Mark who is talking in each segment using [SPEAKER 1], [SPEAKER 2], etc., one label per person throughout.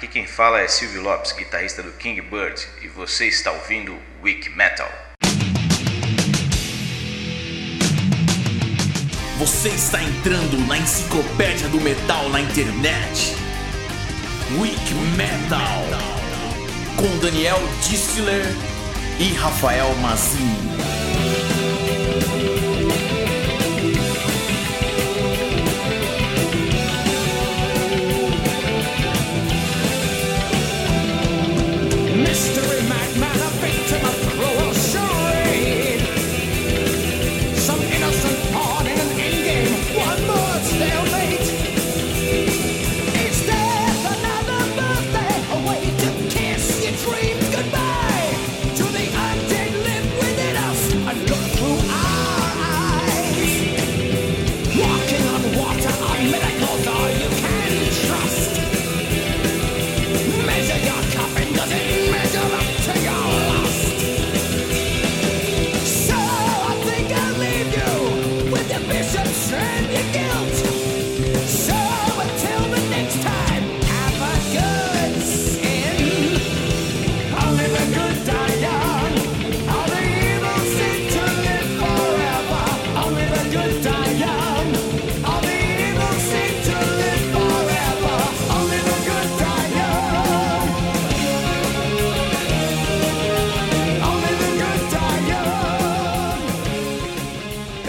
[SPEAKER 1] Aqui quem fala é Silvio Lopes, guitarrista do King Bird, e você está ouvindo Weak Metal.
[SPEAKER 2] Você está entrando na enciclopédia do metal na internet. Weak Metal com Daniel Distler e Rafael Mazin.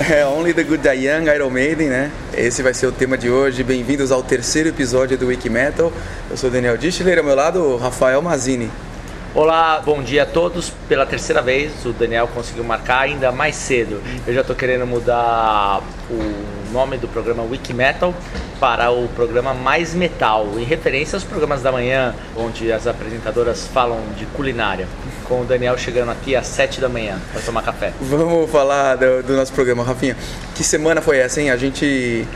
[SPEAKER 3] É Only the Good Young, Iron Maiden, né? Esse vai ser o tema de hoje. Bem-vindos ao terceiro episódio do Wiki Metal. Eu sou Daniel Dischler, ao meu lado, Rafael Mazini.
[SPEAKER 4] Olá, bom dia a todos. Pela terceira vez, o Daniel conseguiu marcar ainda mais cedo. Eu já estou querendo mudar o nome do programa Wiki Metal para o programa Mais Metal, em referência aos programas da manhã, onde as apresentadoras falam de culinária. Com o Daniel chegando aqui às 7 da manhã para tomar café.
[SPEAKER 3] Vamos falar do, do nosso programa, Rafinha. Que semana foi essa, hein? A gente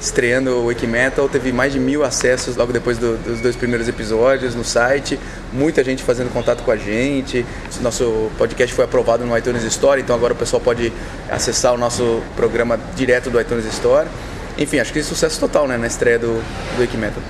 [SPEAKER 3] estreando o Wiki Metal, teve mais de mil acessos logo depois do- dos dois primeiros episódios no site, muita gente fazendo contato com a gente. Nosso podcast foi aprovado no iTunes Store, então agora o pessoal pode acessar o nosso programa direto do iTunes Store. Enfim, acho que sucesso total né, na estreia do, do Wiki Metal.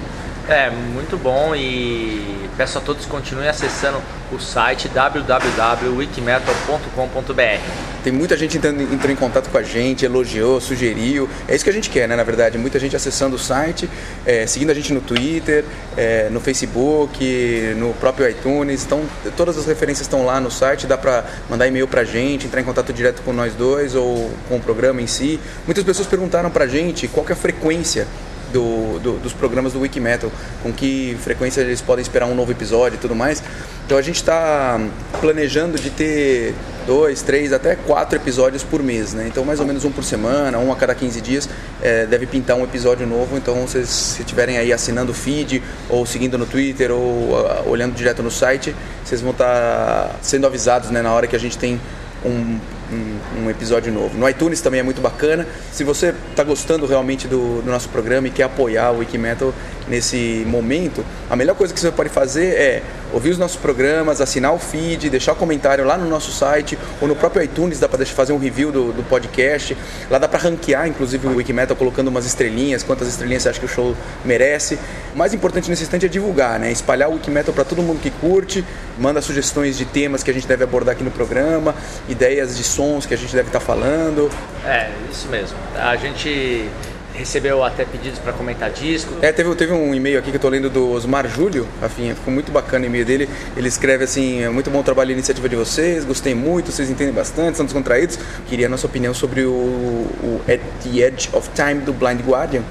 [SPEAKER 4] É, muito bom e peço a todos que continuem acessando o site www.wikimetal.com.br.
[SPEAKER 3] Tem muita gente entrando, entrou em contato com a gente, elogiou, sugeriu. É isso que a gente quer, né? Na verdade, muita gente acessando o site, é, seguindo a gente no Twitter, é, no Facebook, no próprio iTunes. Então, todas as referências estão lá no site. Dá pra mandar e-mail pra gente, entrar em contato direto com nós dois ou com o programa em si. Muitas pessoas perguntaram pra gente qual é a frequência do, do- dos programas do Wikimetal, com que frequência eles podem esperar um novo episódio e tudo mais. Então a gente está planejando de ter dois, três, até quatro episódios por mês, né? Então mais ou menos um por semana, um a cada 15 dias, eh, deve pintar um episódio novo. Então vocês se estiverem aí assinando o feed, ou seguindo no Twitter, ou ah, olhando direto no site, vocês vão estar sendo avisados né, na hora que a gente tem um, um- um episódio novo. No iTunes também é muito bacana. Se você está gostando realmente do, do nosso programa e quer apoiar o Wikimetal nesse momento, a melhor coisa que você pode fazer é ouvir os nossos programas, assinar o feed, deixar o comentário lá no nosso site ou no próprio iTunes, dá para fazer um review do, do podcast. Lá dá para ranquear, inclusive, o Wikimetal colocando umas estrelinhas, quantas estrelinhas você acha que o show merece. O mais importante nesse instante é divulgar, né? Espalhar o Wikimetal para todo mundo que curte, manda sugestões de temas que a gente deve abordar aqui no programa, ideias de sons que a gente deve estar falando.
[SPEAKER 4] É, isso mesmo. A gente recebeu até pedidos para comentar disco.
[SPEAKER 3] É, teve, teve um e-mail aqui que eu tô lendo do Osmar Júlio, Rafinha, ficou muito bacana o e-mail dele. Ele escreve assim: é muito bom o trabalho e iniciativa de vocês, gostei muito, vocês entendem bastante, são descontraídos. Queria a nossa opinião sobre o, o At the Edge of Time do Blind Guardian,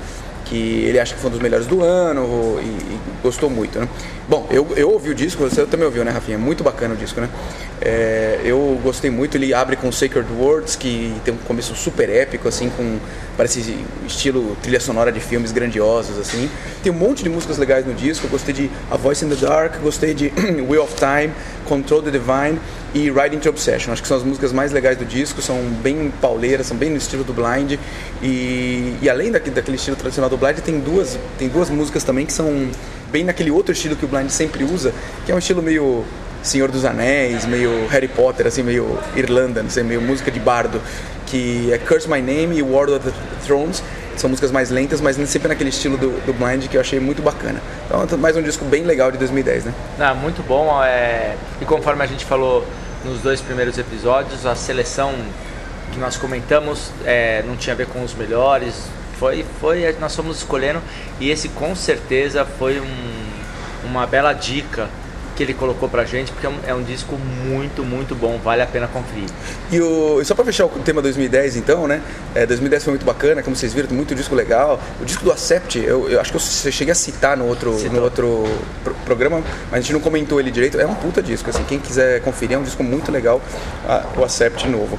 [SPEAKER 3] que ele acha que foi um dos melhores do ano e, e gostou muito, né? Bom, eu, eu ouvi o disco, você também ouviu, né, Rafinha? Muito bacana o disco, né? É, eu gostei muito, ele abre com Sacred Words, que tem um começo super épico, assim, com parece estilo trilha sonora de filmes grandiosos, assim. Tem um monte de músicas legais no disco, eu gostei de A Voice in the Dark, gostei de Wheel of Time, Control the Divine e Ride into Obsession. Acho que são as músicas mais legais do disco, são bem pauleiras, são bem no estilo do Blind. E, e além daquele, daquele estilo tradicional do Blind, tem duas, tem duas músicas também que são bem naquele outro estilo que o Blind sempre usa, que é um estilo meio Senhor dos Anéis, meio Harry Potter, assim, meio Irlanda, não sei, meio música de bardo, que é Curse My Name e World of the Thrones. são músicas mais lentas, mas sempre naquele estilo do, do Blind que eu achei muito bacana. Então, mais um disco bem legal de 2010, né?
[SPEAKER 4] Ah, muito bom. É... E conforme a gente falou nos dois primeiros episódios, a seleção que nós comentamos é, não tinha a ver com os melhores. Foi, foi, nós fomos escolhendo e esse com certeza foi um, uma bela dica que ele colocou pra gente, porque é um, é um disco muito, muito bom, vale a pena conferir.
[SPEAKER 3] E, o, só pra fechar o tema 2010 então, né? É, 2010 foi muito bacana, como vocês viram, muito disco legal. O disco do Acept, eu, eu acho que eu cheguei a citar no outro, no outro pro, programa, mas a gente não comentou ele direito. É um puta disco, assim, quem quiser conferir, é um disco muito legal, a, o Acept novo.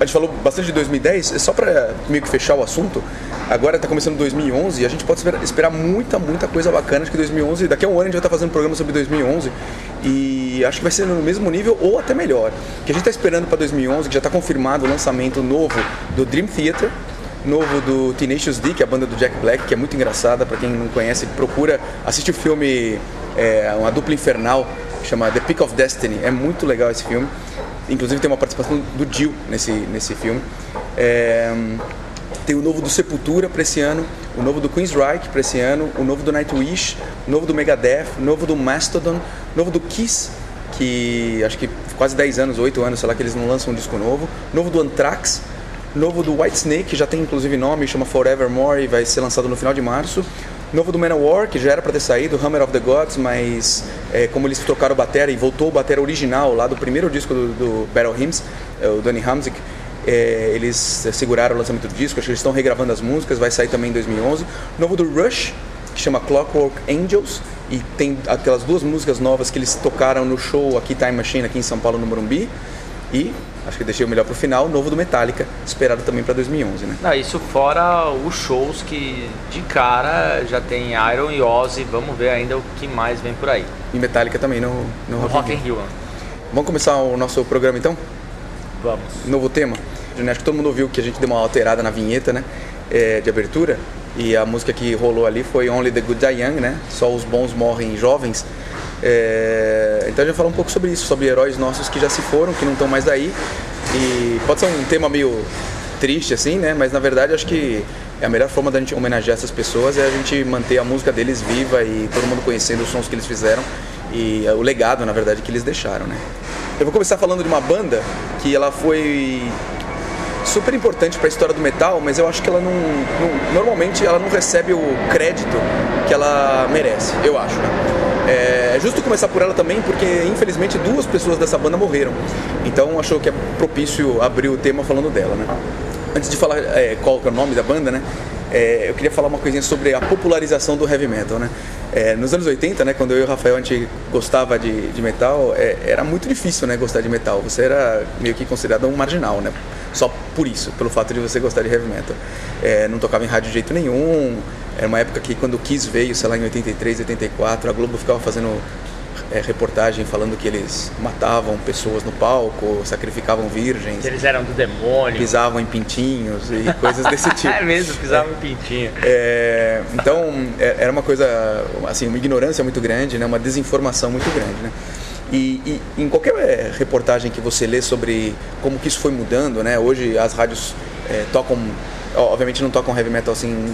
[SPEAKER 3] A gente falou bastante de 2010, só para meio que fechar o assunto, agora está começando 2011 e a gente pode esperar muita, muita coisa bacana. Acho que 2011, daqui a um ano a gente vai estar tá fazendo um programa sobre 2011 e acho que vai ser no mesmo nível ou até melhor. O que a gente está esperando para 2011, que já está confirmado o lançamento novo do Dream Theater, novo do Tenacious D, que é a banda do Jack Black, que é muito engraçada, para quem não conhece, procura, assiste o filme, é, uma dupla infernal, chama The Peak of Destiny, é muito legal esse filme. Inclusive tem uma participação do Dio nesse, nesse filme. É, tem o novo do Sepultura para esse ano, o novo do Queensryche para esse ano, o novo do Nightwish, o novo do Megadeth, o novo do Mastodon, o novo do Kiss, que acho que quase 10 anos, 8 anos, sei lá, que eles não lançam um disco novo, o novo do Anthrax, novo do Whitesnake, que já tem inclusive nome, chama Forevermore e vai ser lançado no final de março, Novo do Manowar, que já era para ter saído, Hammer of the Gods, mas é, como eles trocaram o batera e voltou o batera original lá do primeiro disco do, do Battle Hymns, é, o Danny Hamzik, é, eles seguraram o lançamento do disco, acho que eles estão regravando as músicas, vai sair também em 2011. Novo do Rush, que chama Clockwork Angels, e tem aquelas duas músicas novas que eles tocaram no show aqui Time Machine, aqui em São Paulo, no Morumbi. E acho que deixei o melhor pro final, novo do Metallica, esperado também para 2011, né?
[SPEAKER 4] Não, isso fora os shows que de cara já tem Iron e Ozzy, vamos ver ainda o que mais vem por aí.
[SPEAKER 3] E Metallica também no, no,
[SPEAKER 4] no Rock in Rio.
[SPEAKER 3] Rio. Vamos começar o nosso programa então?
[SPEAKER 4] Vamos.
[SPEAKER 3] Novo tema. Acho que todo mundo ouviu que a gente deu uma alterada na vinheta, né? É, de abertura. E a música que rolou ali foi Only the Good Die Young, né? Só os bons morrem jovens. É, então a gente vai falar um pouco sobre isso, sobre heróis nossos que já se foram, que não estão mais aí. E pode ser um tema meio triste, assim, né? Mas na verdade acho que a melhor forma da gente homenagear essas pessoas é a gente manter a música deles viva e todo mundo conhecendo os sons que eles fizeram e o legado, na verdade, que eles deixaram, né? Eu vou começar falando de uma banda que ela foi super importante para a história do metal, mas eu acho que ela não, não, normalmente ela não recebe o crédito que ela merece, eu acho. Né? É justo começar por ela também, porque infelizmente duas pessoas dessa banda morreram. Então achou que é propício abrir o tema falando dela, né? Antes de falar é, qual é o nome da banda, né? É, eu queria falar uma coisinha sobre a popularização do heavy metal, né? É, nos anos 80, né, quando eu e o Rafael a gente gostava de, de metal, é, era muito difícil, né, gostar de metal. Você era meio que considerado um marginal, né? Só por isso, pelo fato de você gostar de heavy metal. É, não tocava em rádio de jeito nenhum. Era uma época que quando o Kiss veio, sei lá, em 83, 84, a Globo ficava fazendo é, reportagem falando que eles matavam pessoas no palco, sacrificavam virgens.
[SPEAKER 4] Eles eram do demônio.
[SPEAKER 3] Pisavam em pintinhos e coisas desse tipo.
[SPEAKER 4] é mesmo, pisavam é, em pintinho.
[SPEAKER 3] É, então, é, era uma coisa, assim, uma ignorância muito grande, né, uma desinformação muito grande, né. E, e, em qualquer é, reportagem que você lê sobre como que isso foi mudando, né? Hoje as rádios é, tocam, obviamente não tocam heavy metal assim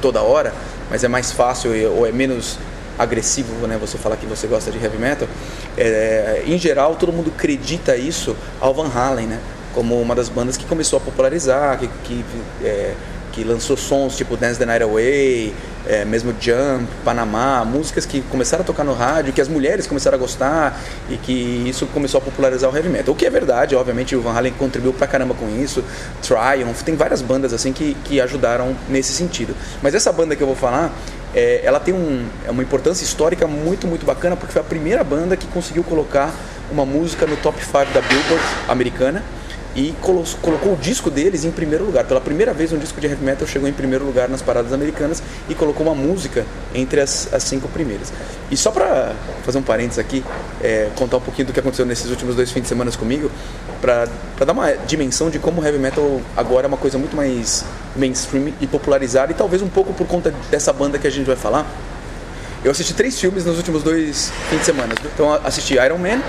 [SPEAKER 3] toda hora, mas é mais fácil ou é menos agressivo, né? Você falar que você gosta de heavy metal. É, em geral, todo mundo acredita isso ao Van Halen, né? Como uma das bandas que começou a popularizar, que, que, é, que lançou sons tipo Dance the Night Away, é, mesmo Jump, Panamá, músicas que começaram a tocar no rádio, que as mulheres começaram a gostar e que isso começou a popularizar o heavy metal. O que é verdade, obviamente o Van Halen contribuiu pra caramba com isso, Triumph, tem várias bandas assim que, que ajudaram nesse sentido. Mas essa banda que eu vou falar é, ela tem um, é uma importância histórica muito, muito bacana, porque foi a primeira banda que conseguiu colocar uma música no top 5 da Billboard americana e colocou o disco deles em primeiro lugar. Pela primeira vez um disco de heavy metal chegou em primeiro lugar nas paradas americanas e colocou uma música entre as, as cinco primeiras. E só para fazer um parênteses aqui, é, contar um pouquinho do que aconteceu nesses últimos dois fins de semana comigo, para dar uma dimensão de como o heavy metal agora é uma coisa muito mais mainstream e popularizada, e talvez um pouco por conta dessa banda que a gente vai falar. Eu assisti três filmes nos últimos dois fins de semana. Então assisti Iron Man,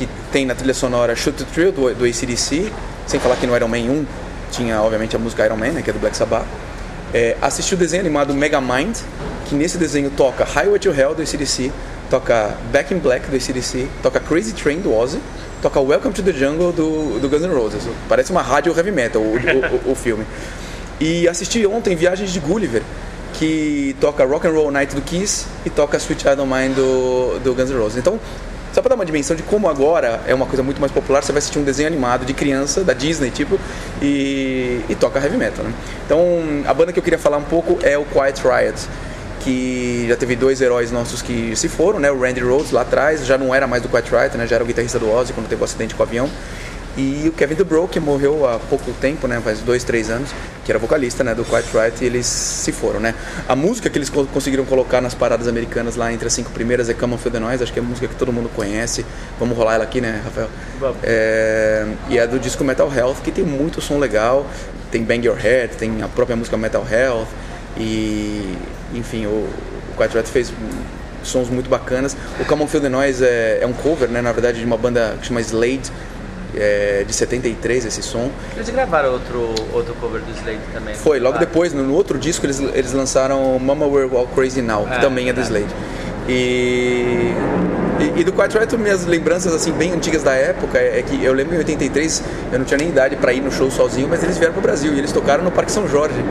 [SPEAKER 3] que tem na trilha sonora Shoot the Thrill do, do ACDC, sem falar que no Iron Man 1 tinha obviamente a música Iron Man, né, que é do Black Sabbath. É, assisti o desenho animado Megamind, que nesse desenho toca Highway to Hell do ACDC, toca Back in Black do ACDC, toca Crazy Train do Ozzy, toca Welcome to the Jungle do, do Guns N' Roses. Parece uma rádio heavy metal o, o, o, filme. E assisti ontem Viagens de Gulliver, que toca Rock and Roll Night do Kiss e toca Sweet Child O' Mine do, do Guns N' Roses. Então, só para dar uma dimensão de como agora é uma coisa muito mais popular, você vai assistir um desenho animado de criança, da Disney, tipo, e, e toca heavy metal, né? Então, a banda que eu queria falar um pouco é o Quiet Riot, que já teve dois heróis nossos que se foram, né? O Randy Rhodes lá atrás, já não era mais do Quiet Riot, né? Já era o guitarrista do Ozzy quando teve o um acidente com o avião. E o Kevin DeBro, que morreu há pouco tempo, né, faz dois, três anos, que era vocalista né, do Quiet Riot, e eles se foram. Né? A música que eles conseguiram colocar nas paradas americanas lá entre as cinco primeiras é Come On Feel The Noise, acho que é a música que todo mundo conhece. Vamos rolar ela aqui, né, Rafael? É, e é do disco Metal Health, que tem muito som legal, tem Bang Your Head, tem a própria música Metal Health, e enfim, o, o Quiet Riot fez sons muito bacanas. O Come On Feel The Noise é, é um cover, né, na verdade, de uma banda que chama Slade, é, de 73 esse som.
[SPEAKER 5] Eles gravaram outro, outro cover do Slade também.
[SPEAKER 3] Foi, logo depois, no, no, outro disco, eles, eles lançaram Mama We're All Crazy Now, que é, também é do Slade. E, e, e, do Quiet Riot, minhas lembranças assim bem antigas da época é, é que eu lembro em 83, eu não tinha nem idade para ir no show sozinho, mas eles vieram pro Brasil e eles tocaram no Parque São Jorge.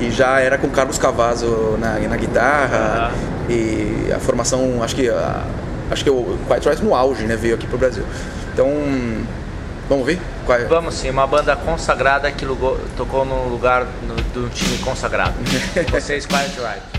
[SPEAKER 3] E já era com Carlos Cavazo na, na guitarra e a formação, acho que a, acho que o Quiet Riot no auge, né, veio aqui pro Brasil. Então, Vamos ver?
[SPEAKER 5] É? Vamos sim, uma banda consagrada que tocou no lugar no, do time consagrado. Vocês, Quiet Riot.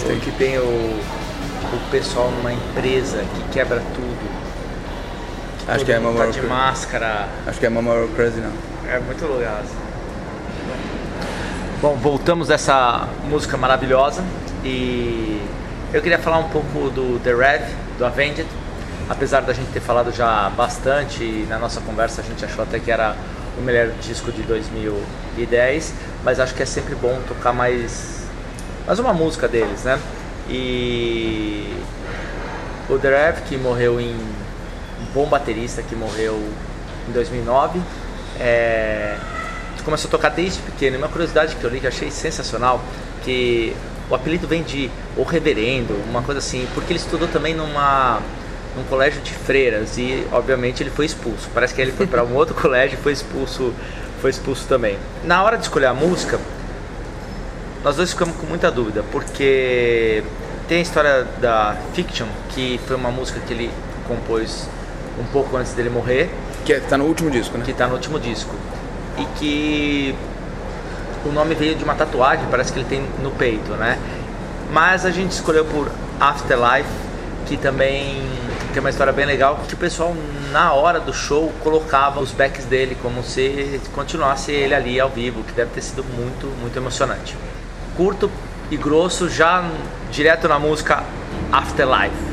[SPEAKER 4] Que o,
[SPEAKER 3] tem.
[SPEAKER 4] que tem o, o pessoal numa empresa que quebra tudo.
[SPEAKER 3] Acho
[SPEAKER 4] todo
[SPEAKER 3] que é Mama
[SPEAKER 4] tá de
[SPEAKER 3] Crazy.
[SPEAKER 4] máscara.
[SPEAKER 3] Acho que é We're Crazy não.
[SPEAKER 4] É muito legal. assim. Bom, voltamos dessa música maravilhosa e eu queria falar um pouco do The Rev, do Avenged. Apesar da gente ter falado já bastante, e na nossa conversa a gente achou até que era o melhor disco de 2010, mas acho que é sempre bom tocar mais, mais uma música deles, né? E o The Rev, que morreu em um bom baterista que morreu em 2009. É, começou a tocar desde pequeno. Uma curiosidade que eu li que eu achei sensacional, que o apelido vem de o reverendo, uma coisa assim, porque ele estudou também numa num colégio de freiras e obviamente ele foi expulso. Parece que ele foi para um outro colégio e foi expulso, foi expulso também. Na hora de escolher a música, nós dois ficamos com muita dúvida, porque tem a história da Fiction, que foi uma música que ele compôs um pouco antes dele morrer,
[SPEAKER 3] Que é, tá no último disco, né?
[SPEAKER 4] que tá no último disco. E que o nome veio de uma tatuagem, parece que ele tem no peito, né? Mas a gente escolheu por Afterlife, que também tem uma história bem legal, que o pessoal na hora do show colocava os backs dele como se continuasse ele ali ao vivo, que deve ter sido muito, muito emocionante. Curto e grosso, já direto na música Afterlife.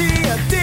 [SPEAKER 6] See a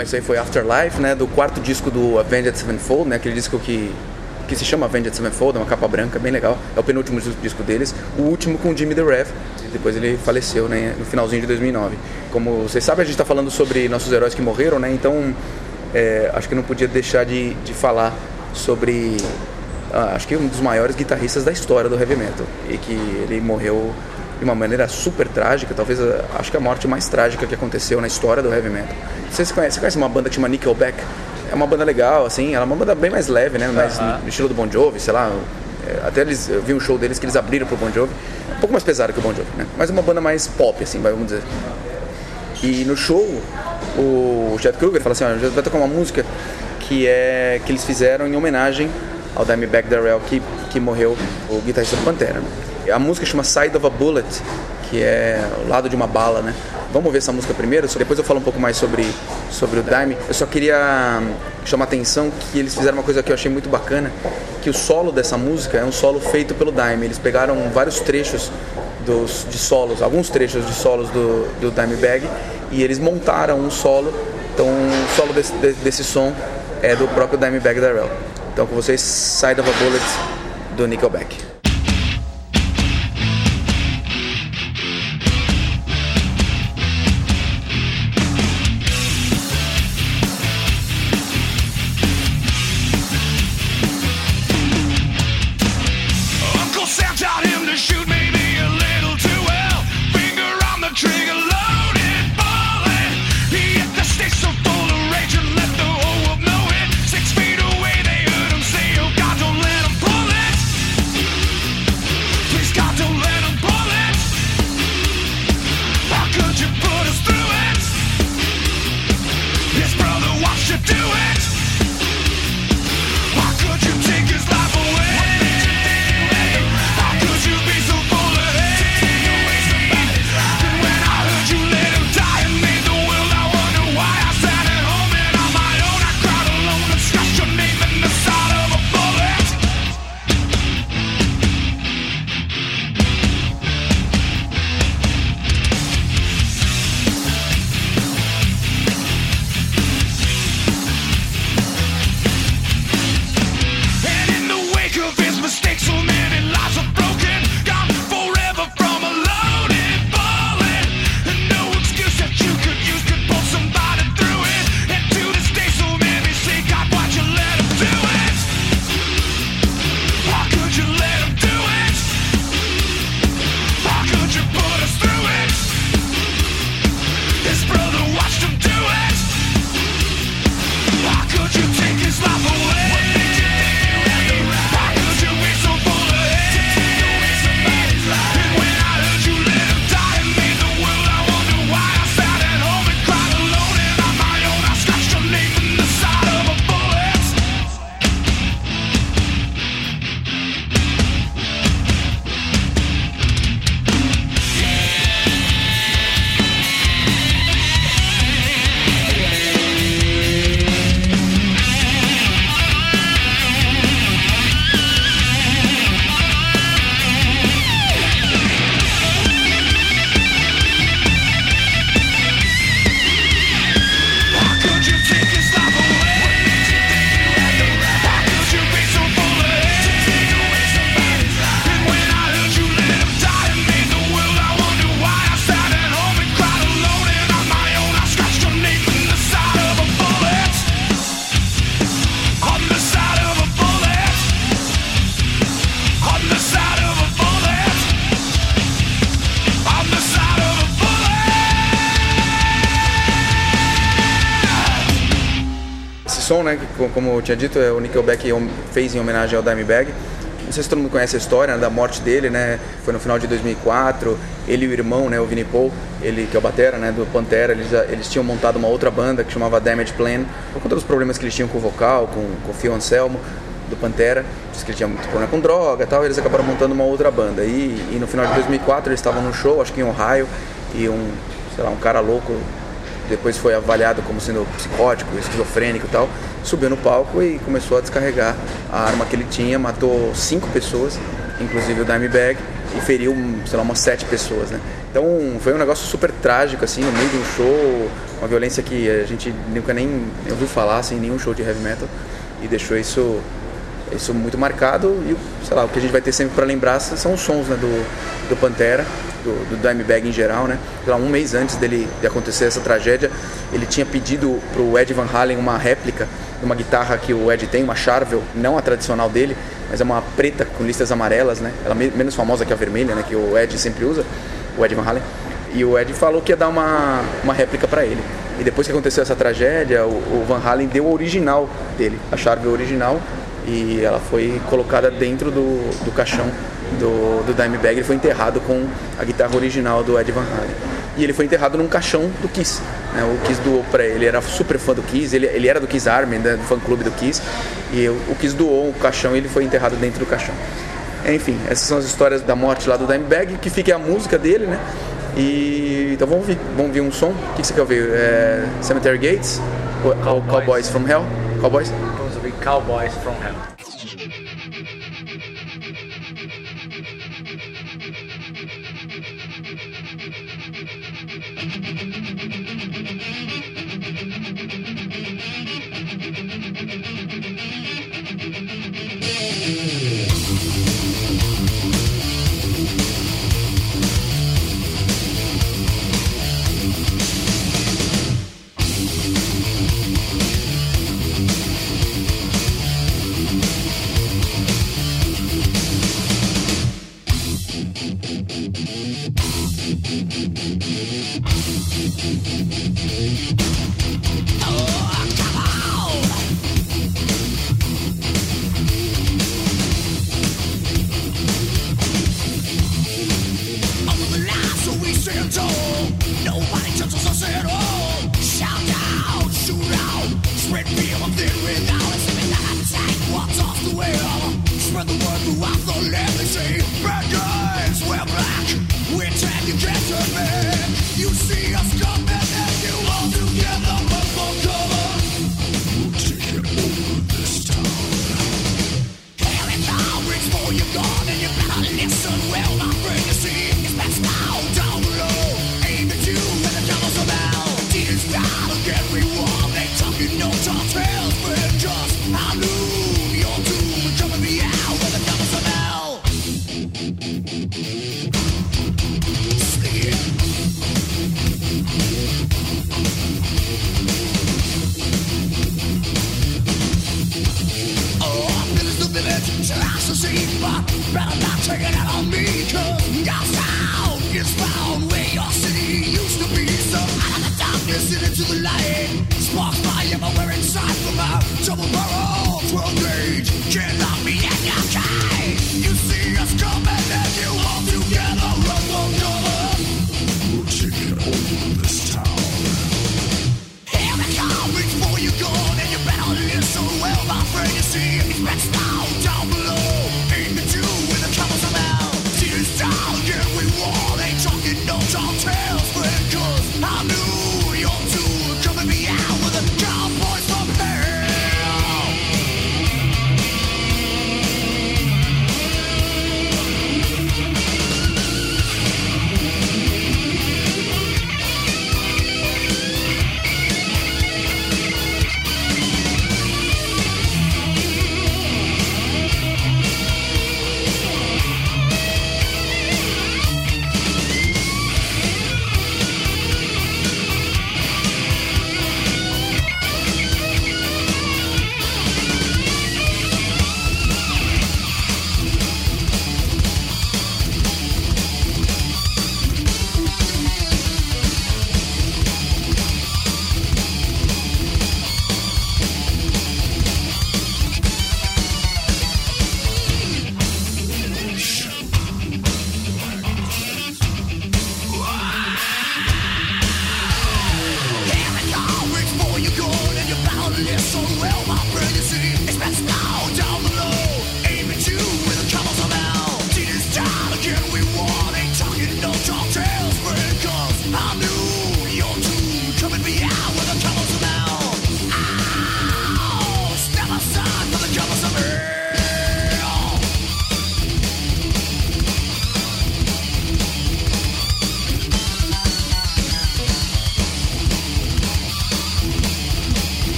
[SPEAKER 3] Bom, isso aí foi Afterlife, né? Do quarto disco do Avenged Sevenfold, né? Aquele disco que, que se chama Avenged Sevenfold, é uma capa branca, bem legal. É o penúltimo dis- disco deles. O último com Jimmy the Rev. Depois ele faleceu, né? No finalzinho de 2009. Como vocês sabem, a gente está falando sobre nossos heróis que morreram, né? Então, é, acho que não podia deixar de, de falar sobre... ah, acho que um dos maiores guitarristas da história do heavy metal. E que ele morreu de uma maneira super trágica, talvez ah, acho que a morte mais trágica que aconteceu na história do heavy metal. Vocês conhecem, você conhece uma banda que chama Nickelback? É uma banda legal, assim, ela é uma banda bem mais leve, né? Mais no estilo do Bon Jovi, sei lá. É, Até eles, eu vi um show deles que eles abriram pro Bon Jovi. Um pouco mais pesado que o Bon Jovi, né? Mas uma banda mais pop, assim, vamos dizer. E no show, o Chad Kruger fala assim, ó, vai tocar uma música que é que eles fizeram em homenagem ao Dimebag Darrell que, que morreu, o guitarrista do Pantera. A música chama Side of a Bullet, que é o lado de uma bala, né? Vamos ouvir essa música primeiro, depois eu falo um pouco mais sobre, sobre o Dime. Eu só queria hum, chamar a atenção que eles fizeram uma coisa que eu achei muito bacana, que o solo dessa música é um solo feito pelo Dime. Eles pegaram vários trechos dos, de solos, alguns trechos de solos do, do Dimebag e eles montaram um solo. Então o solo desse, de- desse som é do próprio Dimebag Darrell. Então com vocês, Side of a Bullet do Nickelback. Como eu tinha dito, é o Nickelback fez em homenagem ao Dimebag. Não sei se todo mundo conhece a história né, da morte dele, né? Foi no final de 2004. Ele e o irmão, né, o Vinnie Paul, ele que é o batera, né, do Pantera, eles, eles tinham montado uma outra banda que chamava Damage Plan, por conta dos problemas que eles tinham com o vocal, com, com o Phil Anselmo do Pantera, diz que ele tinha muito problema com droga, e tal. Eles acabaram montando uma outra banda. E, e no final de 2004 eles estavam num show, acho que em Ohio, e um, sei lá, um cara louco depois foi avaliado como sendo psicótico, esquizofrênico e tal, subiu no palco e começou a descarregar a arma que ele tinha, matou cinco pessoas, inclusive o Dimebag, e feriu, sei lá, umas sete pessoas, né? Então foi um negócio super trágico, assim, no meio de um show, uma violência que a gente nunca nem ouviu falar, assim, nenhum show de heavy metal e deixou isso isso muito marcado e sei lá o que a gente vai ter sempre para lembrar são os sons né, do, do Pantera do, do Dimebag em geral né? Lá, um mês antes dele de acontecer essa tragédia ele tinha pedido pro Ed Van Halen uma réplica de uma guitarra que o Ed tem uma Charvel não a tradicional dele mas é uma preta com listas amarelas né? Ela é menos famosa que a vermelha né que o Ed sempre usa o Ed Van Halen. E o Ed falou que ia dar uma, uma réplica para ele. E depois que aconteceu essa tragédia, o, o Van Halen deu a original dele, a chave original, e ela foi colocada dentro do, do caixão do, do Dimebag. Ele foi enterrado com a guitarra original do Ed Van Halen. E ele foi enterrado num caixão do Kiss. Né? O Kiss doou para ele, ele era super fã do Kiss, ele, ele era do Kiss Army, né? do fã clube do Kiss, e o, o Kiss doou o caixão e ele foi enterrado dentro do caixão. Enfim, essas são as histórias da morte lá do Dimebag, que fica a música dele, né? E então vamos ouvir, vamos ouvir um som. O que, que você quer ouvir? É, Cemetery Gates ou Cowboys. Cowboys from Hell? Cowboys?
[SPEAKER 4] Cowboys from Hell.
[SPEAKER 6] Don't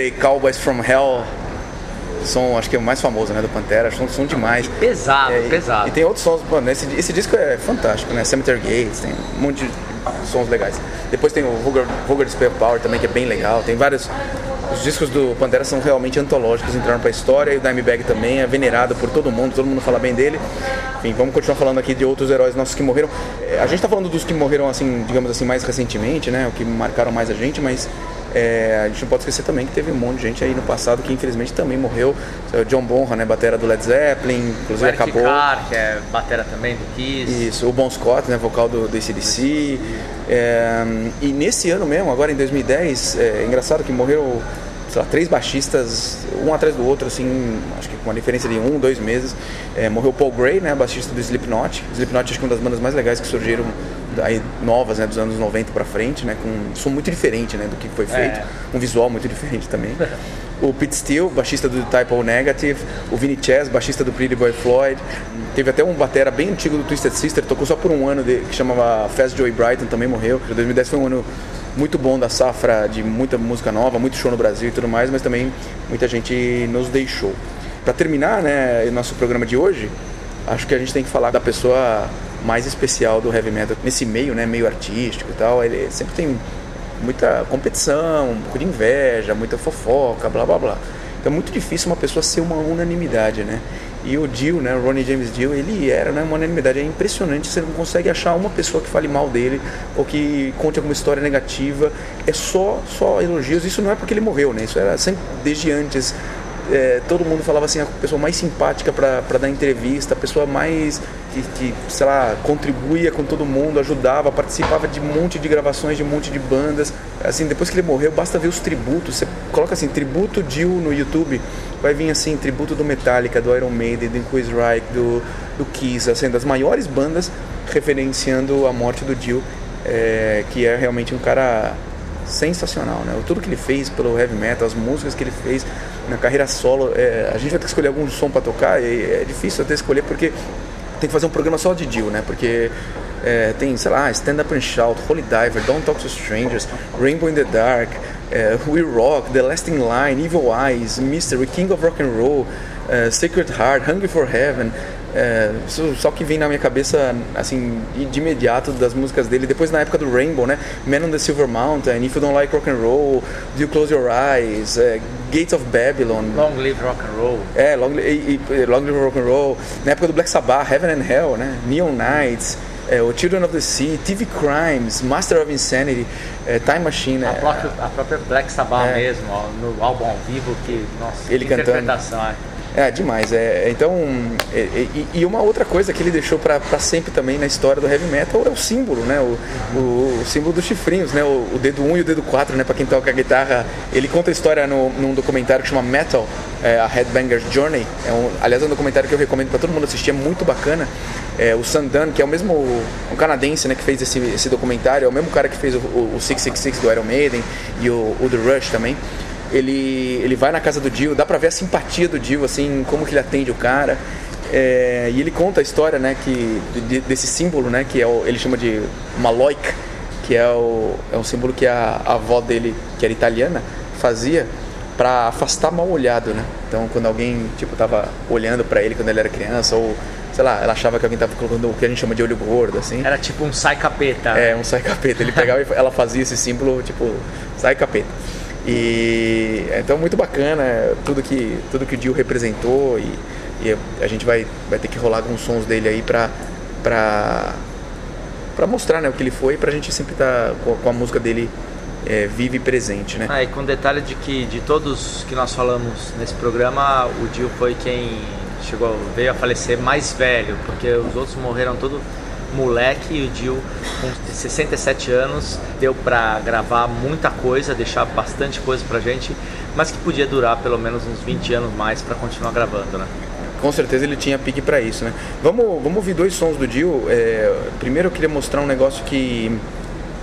[SPEAKER 3] foi Cowboys from Hell, som acho que é o mais famoso, né, do Pantera, som, som demais.
[SPEAKER 4] Pesado,
[SPEAKER 3] É, e-
[SPEAKER 4] pesado.
[SPEAKER 3] E tem outros sons, mano, esse, esse disco é fantástico, né? Cemetery Gates, tem um monte de sons legais. Depois tem o Vulgar, Vulgar Display Power também, que é bem legal. Tem vários. Os discos do Pantera são realmente antológicos, entraram pra história e o Dimebag também é venerado por todo mundo, todo mundo fala bem dele. Enfim, vamos continuar falando aqui de outros heróis nossos que morreram. É, A gente tá falando dos que morreram, assim, digamos assim, mais recentemente, né? O que marcaram mais a gente, mas é, a gente não pode esquecer também que teve um monte de gente aí no passado que infelizmente também morreu. O John Bonham, né? Batera do Led Zeppelin,
[SPEAKER 4] O
[SPEAKER 3] inclusive
[SPEAKER 4] Eric
[SPEAKER 3] acabou.
[SPEAKER 4] Carr, que é batera também do Kiss.
[SPEAKER 3] Isso, o Bon Scott, né, vocal do, do ACDC. É, e nesse ano mesmo, agora em 2010, é engraçado que morreram, sei lá, três baixistas, um atrás do outro, assim, acho que com uma diferença de um, dois meses. É, morreu Paul Gray, né, baixista do Slipknot. Slipknot acho que é uma das bandas mais legais que surgiram aí novas, né, dos anos 90 pra frente, né, com um som muito diferente, né, do que foi feito,
[SPEAKER 4] É.
[SPEAKER 3] um visual muito diferente também. o Pete Steele, baixista do Type O Negative, o Vinny Chess, baixista do Pretty Boy Floyd. Teve até um batera bem antigo do Twisted Sister, tocou só por um ano, de, que chamava Fast Joey Brighton, também morreu. 2010 foi um ano muito bom da safra de muita música nova, muito show no Brasil e tudo mais, mas também muita gente nos deixou. Para terminar, né, o nosso programa de hoje, acho que a gente tem que falar da pessoa mais especial do heavy metal nesse meio, né, meio artístico e tal. Ele sempre tem muita competição, um pouco de inveja, muita fofoca, blá blá blá. Então é muito difícil uma pessoa ser uma unanimidade, né? E o Dio, né, o Ronnie James Dio, ele era né, uma unanimidade. É impressionante, você não consegue achar uma pessoa que fale mal dele ou que conte alguma história negativa. É só, só elogios. Isso não é porque ele morreu, né? Isso era sempre desde antes é, todo mundo falava assim, a pessoa mais simpática para dar entrevista, a pessoa mais que, que, sei lá, contribuía com todo mundo, ajudava, participava de um monte de gravações, de um monte de bandas. Assim, depois que ele morreu, basta ver os tributos. Você coloca assim, tributo Dio no YouTube, vai vir assim, tributo do Metallica, do Iron Maiden, do Quizryche, do, do Kiss, assim, das maiores bandas referenciando a morte do Dio, é, que é realmente um cara sensacional, né? Tudo que ele fez pelo heavy metal, as músicas que ele fez na carreira solo, é, a gente vai ter que escolher algum som para tocar e é difícil até escolher porque tem que fazer um programa só de Dio, né? Porque é, tem, sei lá, Stand Up and Shout, Holy Diver, Don't Talk to Strangers, Rainbow in the Dark, é, We Rock, The Lasting Line, Evil Eyes, Mystery, King of Rock and Roll, é, Sacred Heart, Hungry for Heaven. É, só que vem na minha cabeça assim de imediato das músicas dele depois na época do Rainbow né Man on the Silver Mountain If You Don't Like Rock and Roll Do You Close Your Eyes é, Gates of Babylon
[SPEAKER 4] Long Live Rock and Roll.
[SPEAKER 3] é, Long, e, e, Long Live Rock and Roll, na época do Black Sabbath, Heaven and Hell, né? Neon Nights, é, o Children of the Sea, TV Crimes, Master of Insanity, é, Time Machine.
[SPEAKER 4] A
[SPEAKER 3] é,
[SPEAKER 4] própria, a própria Black Sabbath
[SPEAKER 3] É.
[SPEAKER 4] mesmo, ó, no álbum ao vivo, que, nossa,
[SPEAKER 3] Ele
[SPEAKER 4] que
[SPEAKER 3] cantando.
[SPEAKER 4] interpretação. É.
[SPEAKER 3] É, demais. É, então, e, e- e uma outra coisa que ele deixou pra sempre também na história do heavy metal é o símbolo, né? O, o, o símbolo dos chifrinhos, né? O, o dedo 1 e o dedo 4, né? Pra quem toca guitarra. Ele conta a história no, num documentário que chama Metal, é, a Headbanger's Journey. É um, aliás, é um documentário que eu recomendo pra todo mundo assistir, é muito bacana. É, o Sandan, que é o mesmo um canadense né, que fez esse, esse documentário, é o mesmo cara que fez o, o, o 666 do Iron Maiden e o, o The Rush também ele, ele vai na casa do Dio, dá pra ver a simpatia do Dio, assim, como que ele atende o cara. É, e ele conta a história, né, que, de- desse símbolo, né, que é o, ele chama de Maloic, que é, o, é um símbolo que a, a avó dele, que era italiana, fazia pra afastar mal olhado, né? Então, quando alguém, tipo, tava olhando pra ele quando ele era criança, ou, sei lá, ela achava que alguém tava colocando o que a gente chama de olho gordo, assim.
[SPEAKER 4] Era tipo um sai capeta.
[SPEAKER 3] É, um sai capeta. Ele pegava e ela fazia esse símbolo, tipo, sai capeta. E então muito bacana é, tudo que tudo que o Dio representou e, e a gente vai vai ter que rolar alguns sons dele aí pra pra para mostrar né, o que ele foi pra gente sempre estar com, com a música dele é, e presente, né?
[SPEAKER 4] Ah, e com detalhe de que de todos que nós falamos nesse programa, o Dio foi quem chegou, veio a falecer mais velho, porque os outros morreram todo moleque e o Dio com 67 anos deu pra gravar muita coisa, deixar bastante coisa pra gente, mas que podia durar pelo menos uns 20 anos mais pra continuar gravando, né?
[SPEAKER 3] Com certeza ele tinha pique pra isso, né? Vamos, vamos ouvir dois sons do Dio. É, primeiro eu queria mostrar um negócio que,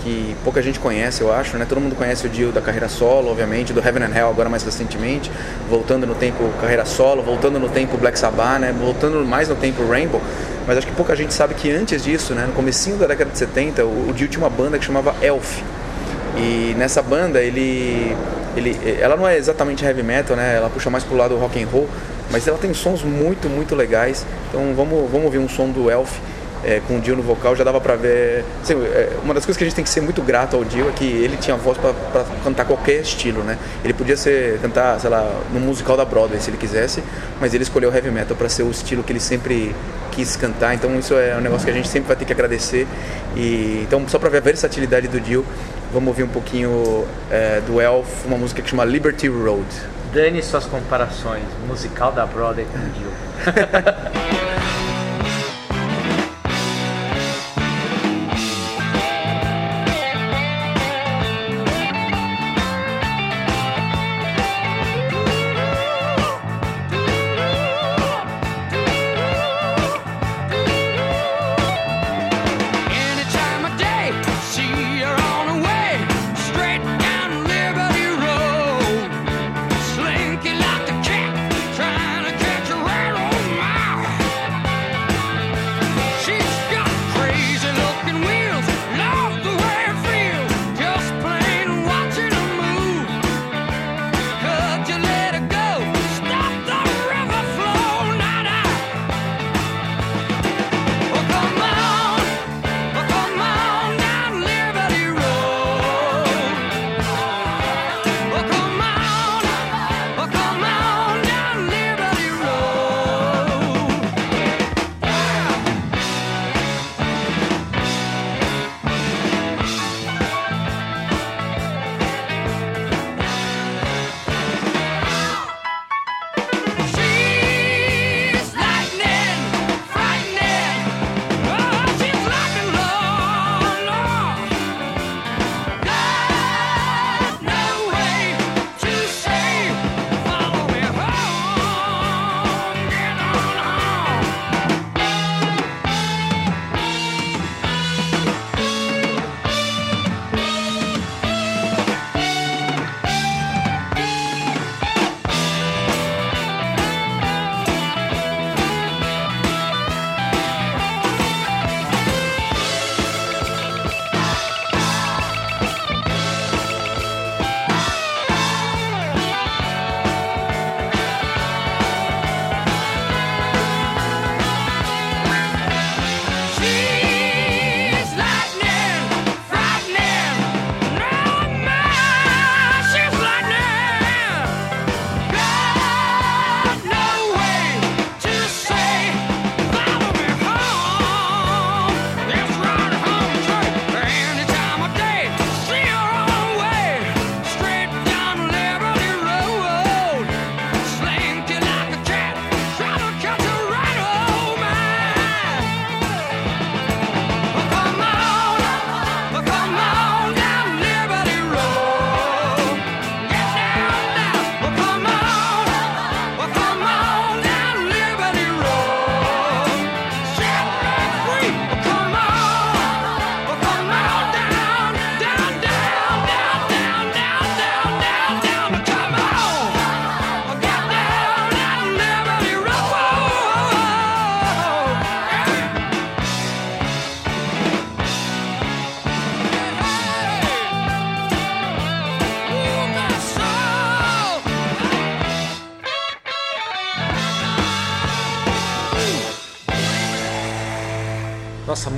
[SPEAKER 3] que pouca gente conhece, eu acho, né? Todo mundo conhece o Dio da carreira solo, obviamente, do Heaven and Hell agora mais recentemente, voltando no tempo carreira solo, voltando no tempo Black Sabbath, né? Voltando mais no tempo Rainbow. Mas acho que pouca gente sabe que antes disso, né? No comecinho da década de 70, o, o Dio tinha uma banda que chamava Elf. E nessa banda ele ele, ela não é exatamente heavy metal, né? Ela puxa mais pro lado rock and roll, mas ela tem sons muito, muito legais. Então vamos, vamos ouvir um som do Elf é, com o Dio no vocal, já dava pra ver. Assim, é, uma das coisas que a gente tem que ser muito grato ao Dio é que ele tinha voz pra, pra cantar qualquer estilo, né? Ele podia ser cantar, sei lá, no musical da Broadway se ele quisesse, mas ele escolheu heavy metal pra ser o estilo que ele sempre quis cantar. Então isso é um negócio que a gente sempre vai ter que agradecer. E então só pra ver a versatilidade do Dio, vamos ouvir um pouquinho é, do Elf, uma música que chama Liberty Road.
[SPEAKER 5] Dane suas comparações. Musical da Broadway com o Dio.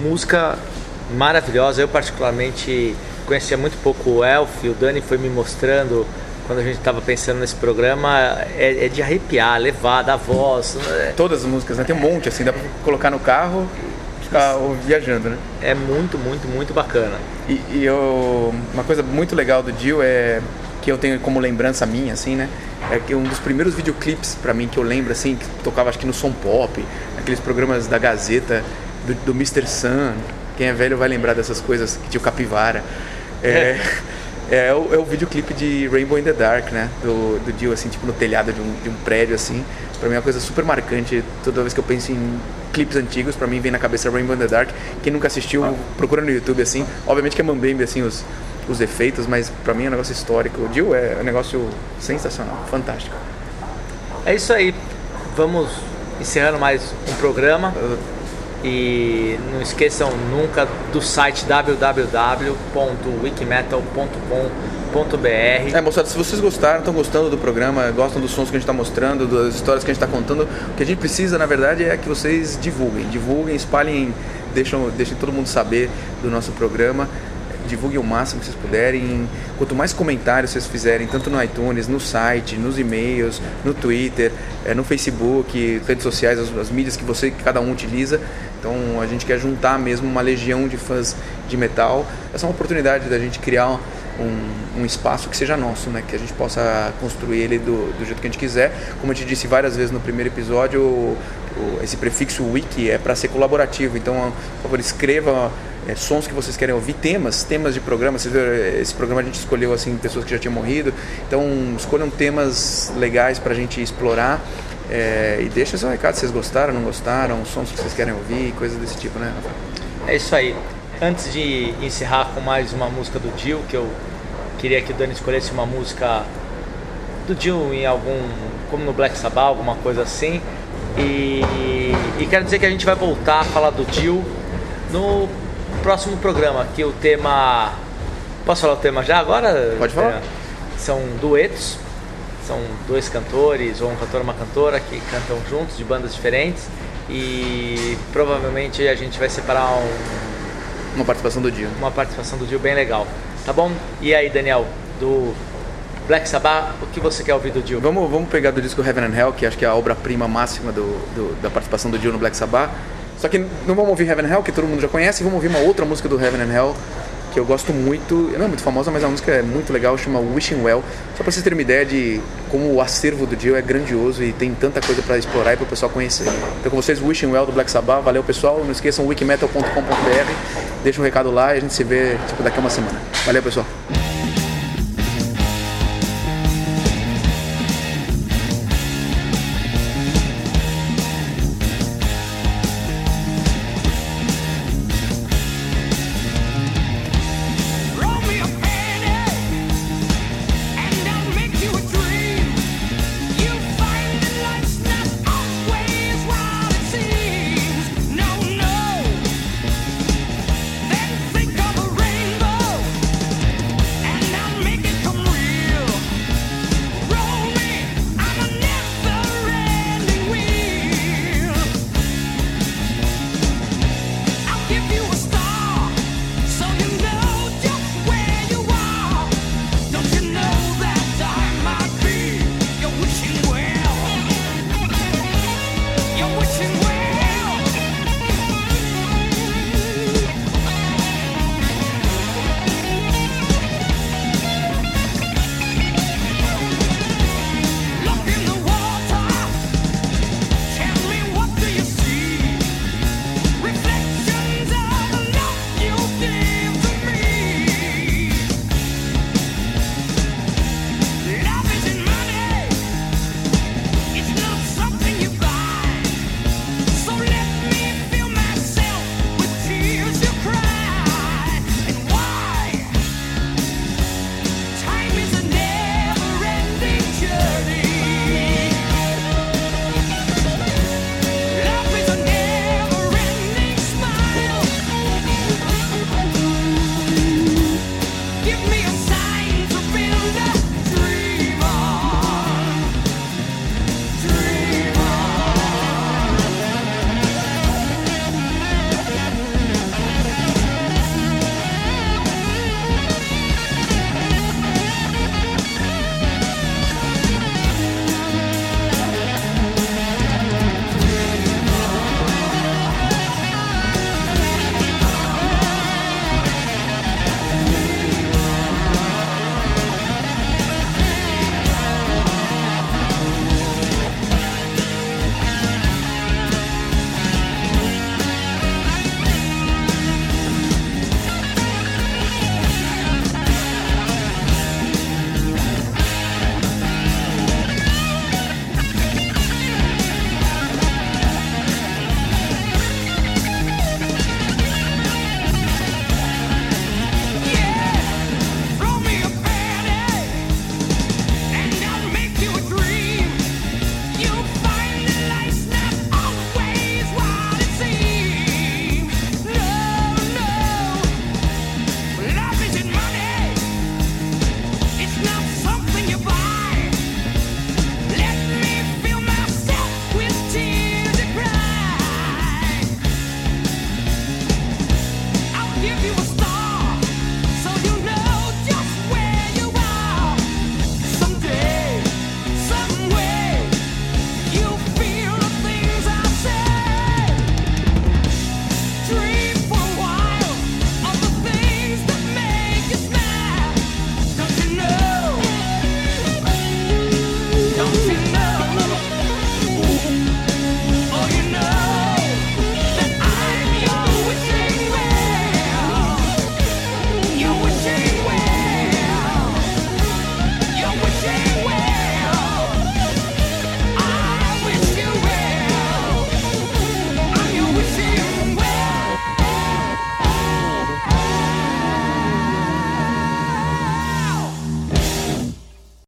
[SPEAKER 5] música maravilhosa. Eu particularmente conhecia muito pouco o Elf, o Dani foi me mostrando quando a gente estava pensando nesse programa, é, é de arrepiar, levada, a voz. é-
[SPEAKER 3] Todas as músicas, né? Tem um monte, assim, dá pra colocar no carro e ficar viajando, né?
[SPEAKER 5] É muito, muito, muito bacana.
[SPEAKER 3] E, e eu, uma coisa muito legal do Dio é que eu tenho como lembrança minha, assim, né? É que um dos primeiros videoclipes pra mim que eu lembro, assim, que tocava acho que no Som Pop, aqueles programas da Gazeta, do, do Mr. Sun. Quem é velho vai lembrar dessas coisas, que tinha o Capivara. É, é, o, é o videoclipe de Rainbow in the Dark, né? Do, do Dio, assim, tipo no telhado de um, de um prédio, assim. Pra mim é uma coisa super marcante. Toda vez que eu penso em clipes antigos, pra mim vem na cabeça Rainbow in the Dark. Quem nunca assistiu, procura no YouTube, assim. Obviamente que é mambembe, assim, os, os efeitos, mas pra mim é um negócio histórico. O Dio é um negócio sensacional, fantástico.
[SPEAKER 5] É isso aí. Vamos encerrando mais um programa.
[SPEAKER 4] E não esqueçam nunca do site www.wikimetal.com.br.
[SPEAKER 3] É, moçada, se vocês gostaram, estão gostando do programa, gostam dos sons que a gente está mostrando, das histórias que a gente está contando, o que a gente precisa, na verdade, é que vocês divulguem. Divulguem, espalhem, deixam, deixem todo mundo saber do nosso programa. Divulguem o máximo que vocês puderem. Quanto mais comentários vocês fizerem, tanto no iTunes, no site, nos e-mails, no Twitter, eh, no Facebook, redes sociais, as, as mídias que você, que cada um utiliza. Então a gente quer juntar mesmo uma legião de fãs de metal. Essa é uma oportunidade da gente criar um, um espaço que seja nosso, né? Que a gente possa construir ele do, do jeito que a gente quiser. Como eu te disse várias vezes no primeiro episódio, o- o- esse prefixo wiki é para ser colaborativo. Então, por favor, escreva é, sons que vocês querem ouvir, temas, temas de programa. Vocês viram, é, esse programa a gente escolheu assim pessoas que já tinham morrido. Então, escolham temas legais para a gente explorar. é, e deixa seu recado se vocês gostaram, não gostaram, sons que vocês querem ouvir, coisas desse tipo, né? Rafa?
[SPEAKER 4] É isso aí. Antes de encerrar com mais uma música do Dio, que eu queria que o Dani escolhesse uma música do Dio em algum, como no Black Sabbath, alguma coisa assim. E, e quero dizer que a gente vai voltar a falar do Dio no próximo programa, que o tema. Posso falar o tema já agora?
[SPEAKER 3] Pode falar.
[SPEAKER 4] É, São duetos, são dois cantores, ou um cantor e uma cantora que cantam juntos, de bandas diferentes. E provavelmente a gente vai separar um,
[SPEAKER 3] Uma participação do dia.
[SPEAKER 4] uma participação do Dio bem legal. Tá bom? E aí, Daniel, do Black Sabbath, o que você quer ouvir do Dio?
[SPEAKER 3] Vamos, vamos pegar do disco Heaven and Hell, que acho que é a obra-prima máxima do, do- da participação do Dio no Black Sabbath. Só que não vamos ouvir Heaven and Hell, que todo mundo já conhece, vamos ouvir uma outra música do Heaven and Hell, que eu gosto muito, não é muito famosa, mas a música é muito legal, chama Wishing Well. Só pra vocês terem uma ideia de como o acervo do Dio é grandioso e tem tanta coisa pra explorar e pro pessoal conhecer. Então com vocês, Wishing Well do Black Sabbath, valeu pessoal, não esqueçam wikimetal.com.br, deixa um recado lá e a gente se vê tipo, daqui a uma semana. Valeu pessoal.